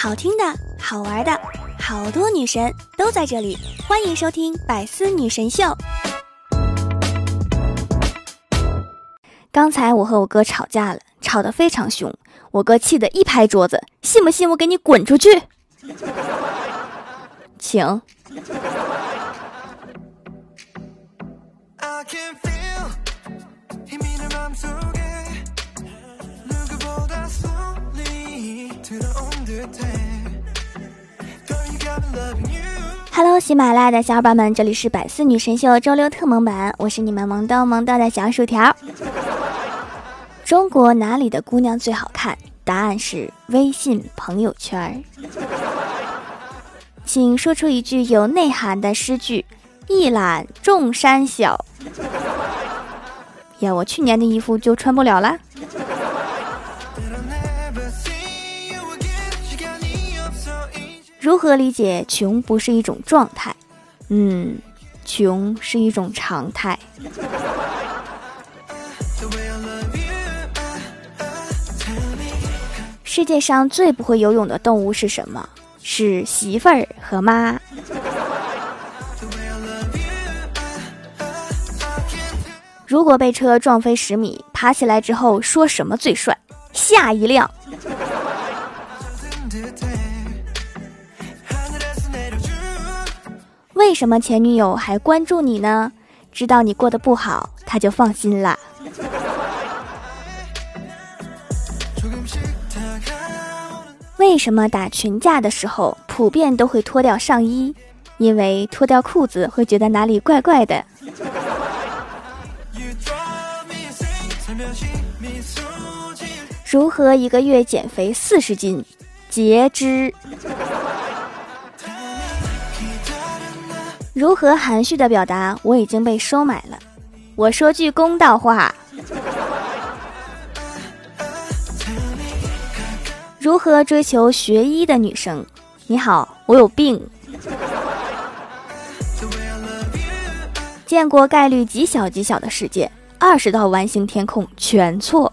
好听的、好玩的，好多女神都在这里，欢迎收听《百思女神秀》。刚才我和我哥吵架了，吵得非常凶，我哥气得一拍桌子：“信不信我给你滚出去？” 请。Hello，喜马拉雅的小伙伴们，这里是百思女神秀周六特萌版，我是你们萌逗萌逗的小薯条。中国哪里的姑娘最好看？答案是微信朋友圈。请说出一句有内涵的诗句：“一览众山小。”呀，我去年的衣服就穿不了了。如何理解穷不是一种状态？嗯，穷是一种常态。世界上最不会游泳的动物是什么？是媳妇儿和妈。如果被车撞飞十米，爬起来之后说什么最帅？下一辆。为什么前女友还关注你呢？知道你过得不好，他就放心了。为什么打群架的时候普遍都会脱掉上衣？因为脱掉裤子会觉得哪里怪怪的。如何一个月减肥四十斤？截肢。如何含蓄的表达我已经被收买了？我说句公道话。如何追求学医的女生？你好，我有病。见过概率极小极小的世界，二十道完形填空全错。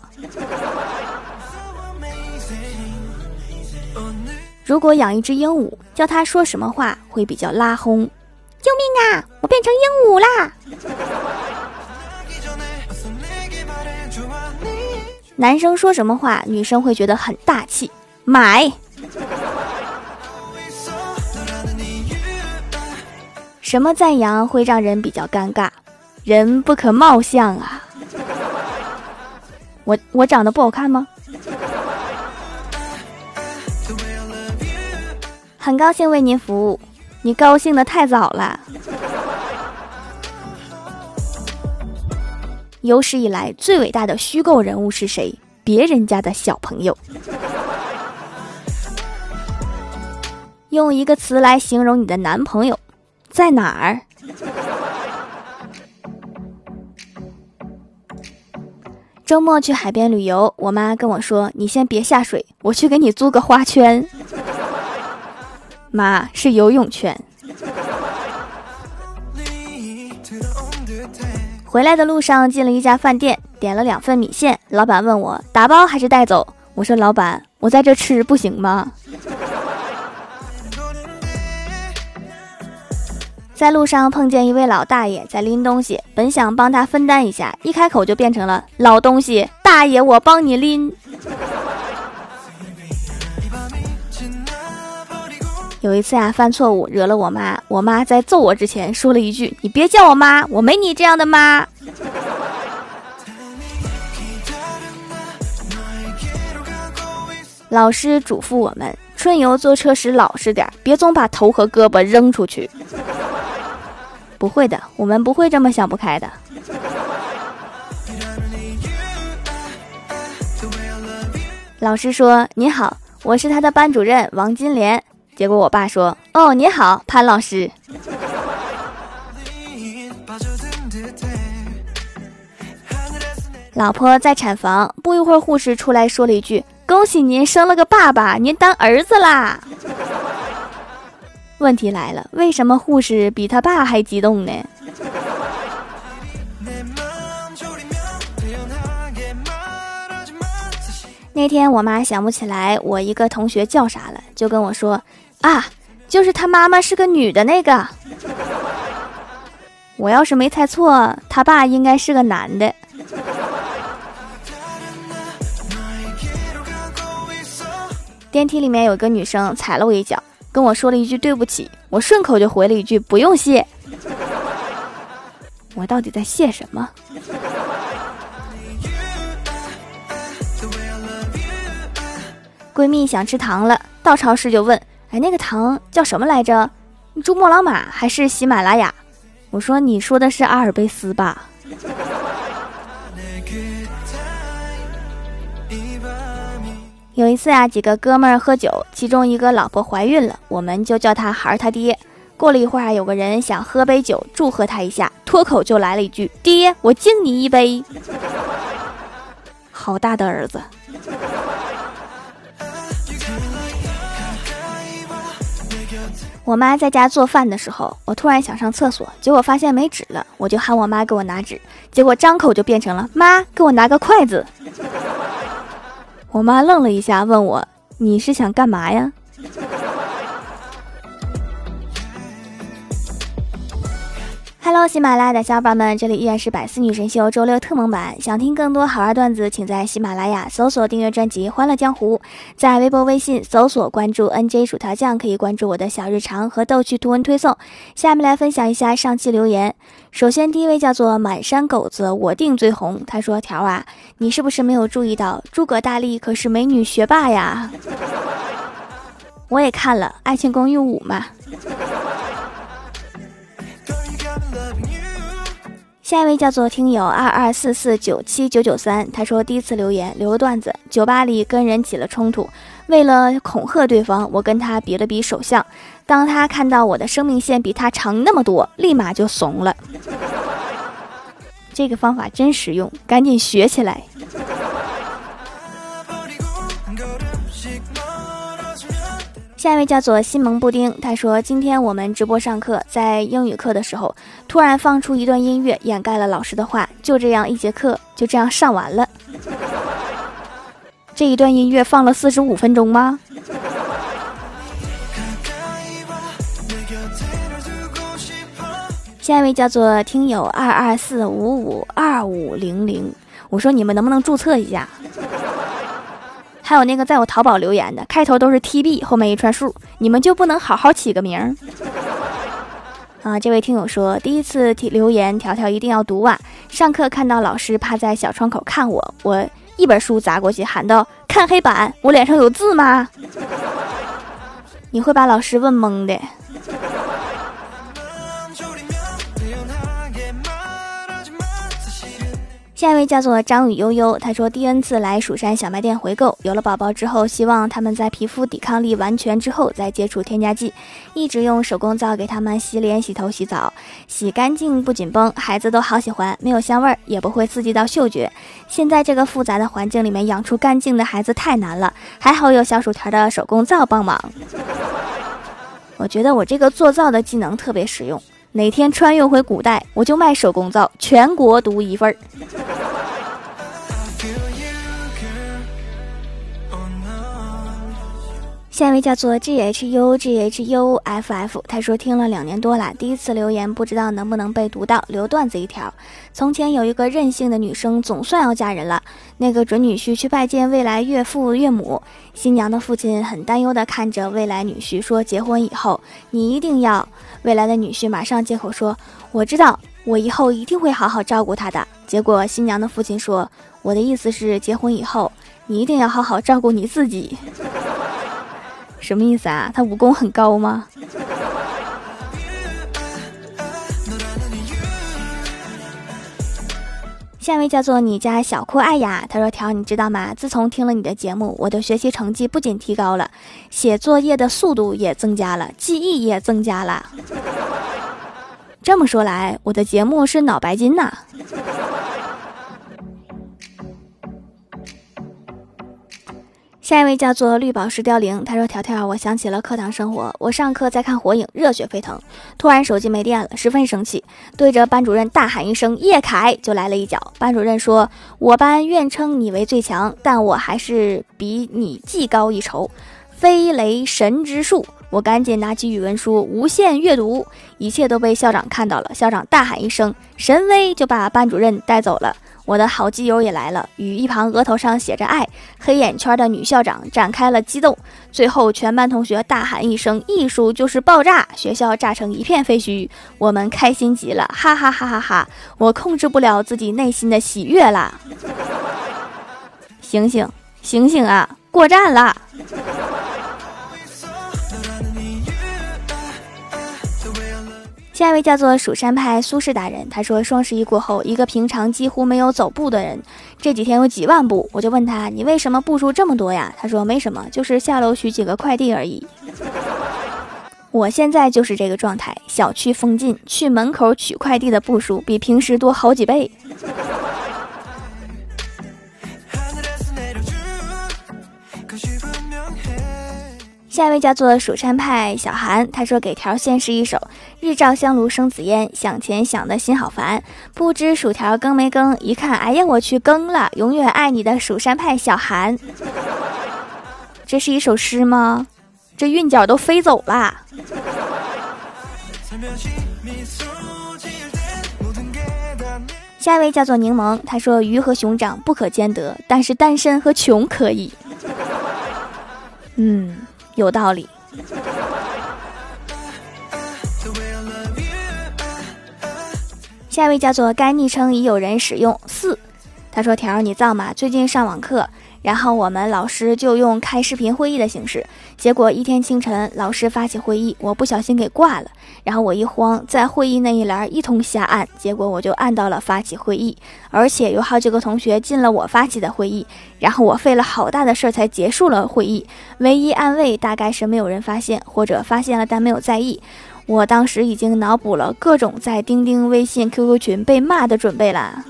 如果养一只鹦鹉，叫它说什么话会比较拉轰？救命啊！我变成鹦鹉啦！男生说什么话，女生会觉得很大气。买。什么赞扬会让人比较尴尬？人不可貌相啊！我我长得不好看吗？很高兴为您服务。你高兴的太早了。有史以来最伟大的虚构人物是谁？别人家的小朋友。用一个词来形容你的男朋友，在哪儿？周末去海边旅游，我妈跟我说：“你先别下水，我去给你租个花圈。”妈是游泳圈。回来的路上进了一家饭店，点了两份米线。老板问我打包还是带走，我说老板，我在这吃不行吗？在路上碰见一位老大爷在拎东西，本想帮他分担一下，一开口就变成了老东西，大爷我帮你拎。有一次呀，犯错误惹了我妈，我妈在揍我之前说了一句：“你别叫我妈，我没你这样的妈。”老师嘱咐我们，春游坐车时老实点，别总把头和胳膊扔出去。不会的，我们不会这么想不开的。老师说：“你好，我是他的班主任王金莲。”结果我爸说：“哦，你好，潘老师。”老婆在产房，不一会儿，护士出来说了一句：“恭喜您生了个爸爸，您当儿子啦！”问题来了，为什么护士比他爸还激动呢？那天我妈想不起来我一个同学叫啥了，就跟我说：“啊，就是他妈妈是个女的那个。”我要是没猜错，他爸应该是个男的。电梯里面有个女生踩了我一脚，跟我说了一句对不起，我顺口就回了一句不用谢。我到底在谢什么？闺蜜想吃糖了，到超市就问：“哎，那个糖叫什么来着？珠穆朗玛还是喜马拉雅？”我说：“你说的是阿尔卑斯吧？”有一次啊，几个哥们儿喝酒，其中一个老婆怀孕了，我们就叫他孩儿他爹。过了一会儿，有个人想喝杯酒祝贺他一下，脱口就来了一句：“爹，我敬你一杯。”好大的儿子！我妈在家做饭的时候，我突然想上厕所，结果发现没纸了，我就喊我妈给我拿纸，结果张口就变成了“妈，给我拿个筷子”。我妈愣了一下，问我：“你是想干嘛呀？” Hello，喜马拉雅的小伙伴们，这里依然是百思女神秀周六特蒙版。想听更多好玩段子，请在喜马拉雅搜索订阅专辑《欢乐江湖》，在微博、微信搜索关注 NJ 薯条酱，可以关注我的小日常和逗趣图文推送。下面来分享一下上期留言。首先，第一位叫做满山狗子，我定最红。他说：“条啊，你是不是没有注意到诸葛大力可是美女学霸呀？” 我也看了《爱情公寓五》嘛。下一位叫做听友二二四四九七九九三，他说第一次留言留个段子，酒吧里跟人起了冲突，为了恐吓对方，我跟他比了比手相，当他看到我的生命线比他长那么多，立马就怂了。这个方法真实用，赶紧学起来。下一位叫做西蒙布丁，他说：“今天我们直播上课，在英语课的时候，突然放出一段音乐，掩盖了老师的话。就这样，一节课就这样上完了。这一段音乐放了四十五分钟吗？” 下一位叫做听友二二四五五二五零零，我说你们能不能注册一下？还有那个在我淘宝留言的，开头都是 TB，后面一串数，你们就不能好好起个名儿啊？这位听友说，第一次提留言，条条一定要读完。上课看到老师趴在小窗口看我，我一本书砸过去，喊道：“看黑板，我脸上有字吗？”你会把老师问懵的。下一位叫做张雨悠悠，他说第 N 次来蜀山小卖店回购，有了宝宝之后，希望他们在皮肤抵抗力完全之后再接触添加剂，一直用手工皂给他们洗脸、洗头、洗澡，洗干净不紧绷，孩子都好喜欢，没有香味儿，也不会刺激到嗅觉。现在这个复杂的环境里面养出干净的孩子太难了，还好有小薯条的手工皂帮忙。我觉得我这个做皂的技能特别实用。哪天穿越回古代，我就卖手工皂，全国独一份儿。下一位叫做 G H U G H U F F，他说听了两年多了，第一次留言，不知道能不能被读到。留段子一条：从前有一个任性的女生，总算要嫁人了。那个准女婿去拜见未来岳父岳母，新娘的父亲很担忧的看着未来女婿说：“结婚以后，你一定要……”未来的女婿马上接口说：“我知道，我以后一定会好好照顾她的。”结果新娘的父亲说：“我的意思是，结婚以后，你一定要好好照顾你自己。”什么意思啊？他武功很高吗？下一位叫做你家小酷爱呀，他说：“条，你知道吗？自从听了你的节目，我的学习成绩不仅提高了，写作业的速度也增加了，记忆也增加了。这么说来，我的节目是脑白金呐。”下一位叫做绿宝石凋零，他说：“条条，我想起了课堂生活，我上课在看火影，热血沸腾，突然手机没电了，十分生气，对着班主任大喊一声‘叶凯’，就来了一脚。班主任说：‘我班愿称你为最强，但我还是比你技高一筹。’飞雷神之术。”我赶紧拿起语文书无限阅读，一切都被校长看到了。校长大喊一声“神威”，就把班主任带走了。我的好基友也来了，与一旁额头上写着“爱”黑眼圈的女校长展开了激斗。最后，全班同学大喊一声：“艺术就是爆炸！”学校炸成一片废墟，我们开心极了，哈哈哈哈哈！我控制不了自己内心的喜悦啦！醒醒，醒醒啊！过站了。下一位叫做蜀山派苏轼大人，他说双十一过后，一个平常几乎没有走步的人，这几天有几万步。我就问他，你为什么步数这么多呀？他说没什么，就是下楼取几个快递而已。我现在就是这个状态，小区封禁，去门口取快递的步数比平时多好几倍。下一位叫做蜀山派小韩，他说给条献诗一首：日照香炉生紫烟，想钱想的心好烦，不知薯条更没更，一看，哎呀，我去更了，永远爱你的蜀山派小韩。这是一首诗吗？这韵脚都飞走了。下一位叫做柠檬，他说鱼和熊掌不可兼得，但是单身和穷可以。嗯。有道理。下一位叫做该昵称已有人使用四，他说：“条儿你造吗？最近上网课。”然后我们老师就用开视频会议的形式，结果一天清晨，老师发起会议，我不小心给挂了。然后我一慌，在会议那一栏一通瞎按，结果我就按到了发起会议，而且有好几个同学进了我发起的会议。然后我费了好大的事儿才结束了会议，唯一安慰大概是没有人发现，或者发现了但没有在意。我当时已经脑补了各种在钉钉、微信、QQ 群被骂的准备了。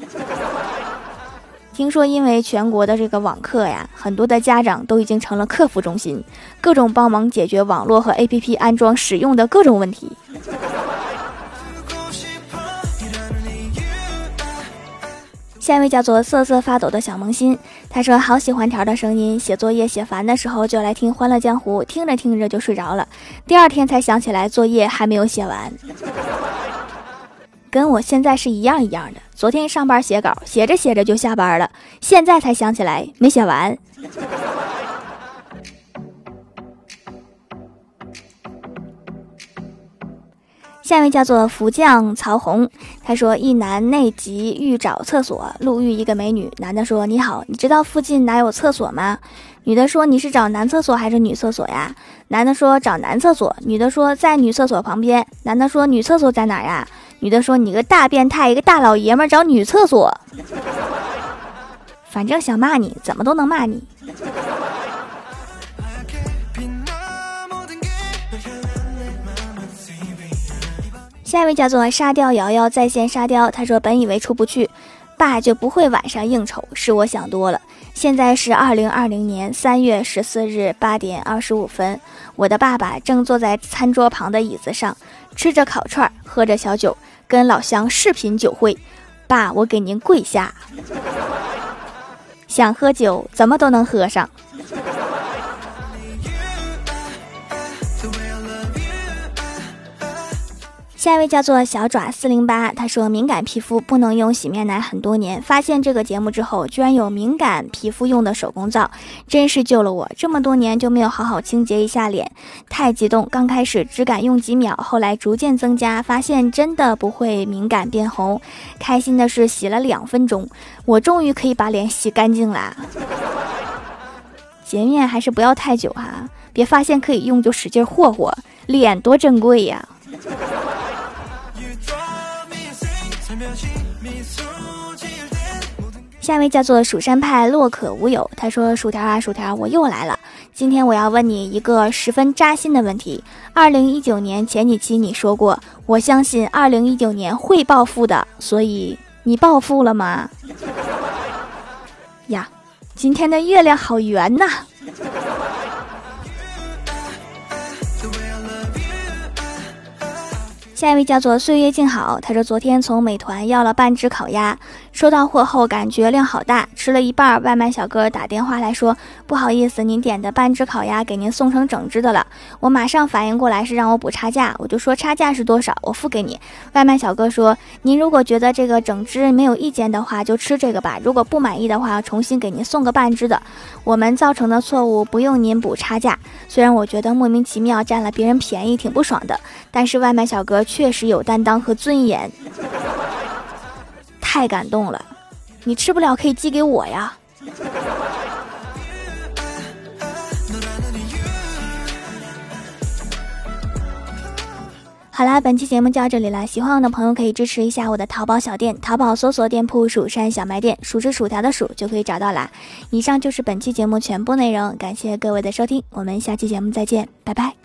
听说因为全国的这个网课呀，很多的家长都已经成了客服中心，各种帮忙解决网络和 APP 安装使用的各种问题。下一位叫做瑟瑟发抖的小萌新，他说好喜欢条的声音，写作业写烦的时候就来听《欢乐江湖》，听着听着就睡着了，第二天才想起来作业还没有写完。跟我现在是一样一样的。昨天上班写稿，写着写着就下班了，现在才想起来没写完。下面叫做福将曹红，他说一男内急欲找厕所，路遇一个美女，男的说你好，你知道附近哪有厕所吗？女的说你是找男厕所还是女厕所呀？男的说找男厕所，女的说在女厕所旁边，男的说女厕所在哪呀？女的说：“你个大变态，一个大老爷们儿找女厕所，反正想骂你，怎么都能骂你。”下一位叫做沙雕瑶瑶在线沙雕，他说：“本以为出不去，爸就不会晚上应酬，是我想多了。现在是二零二零年三月十四日八点二十五分，我的爸爸正坐在餐桌旁的椅子上。”吃着烤串，喝着小酒，跟老乡视频酒会。爸，我给您跪下。想喝酒，怎么都能喝上。下一位叫做小爪四零八，他说敏感皮肤不能用洗面奶很多年，发现这个节目之后，居然有敏感皮肤用的手工皂，真是救了我！这么多年就没有好好清洁一下脸，太激动。刚开始只敢用几秒，后来逐渐增加，发现真的不会敏感变红。开心的是洗了两分钟，我终于可以把脸洗干净啦。洁面还是不要太久哈，别发现可以用就使劲霍霍，脸多珍贵呀。下一位叫做蜀山派洛可无有，他说：“薯条啊，薯条，我又来了。今天我要问你一个十分扎心的问题。二零一九年前几期你说过，我相信二零一九年会暴富的，所以你暴富了吗？呀，今天的月亮好圆呐、”下一位叫做岁月静好，他说昨天从美团要了半只烤鸭，收到货后感觉量好大，吃了一半，外卖小哥打电话来说不好意思，您点的半只烤鸭给您送成整只的了。我马上反应过来是让我补差价，我就说差价是多少，我付给你。外卖小哥说您如果觉得这个整只没有意见的话，就吃这个吧，如果不满意的话，重新给您送个半只的。我们造成的错误不用您补差价，虽然我觉得莫名其妙占了别人便宜挺不爽的，但是外卖小哥。确实有担当和尊严，太感动了！你吃不了可以寄给我呀。好啦，本期节目就到这里了。喜欢我的朋友可以支持一下我的淘宝小店，淘宝搜索店铺“蜀山小卖店”，数是薯条的数就可以找到啦。以上就是本期节目全部内容，感谢各位的收听，我们下期节目再见，拜拜。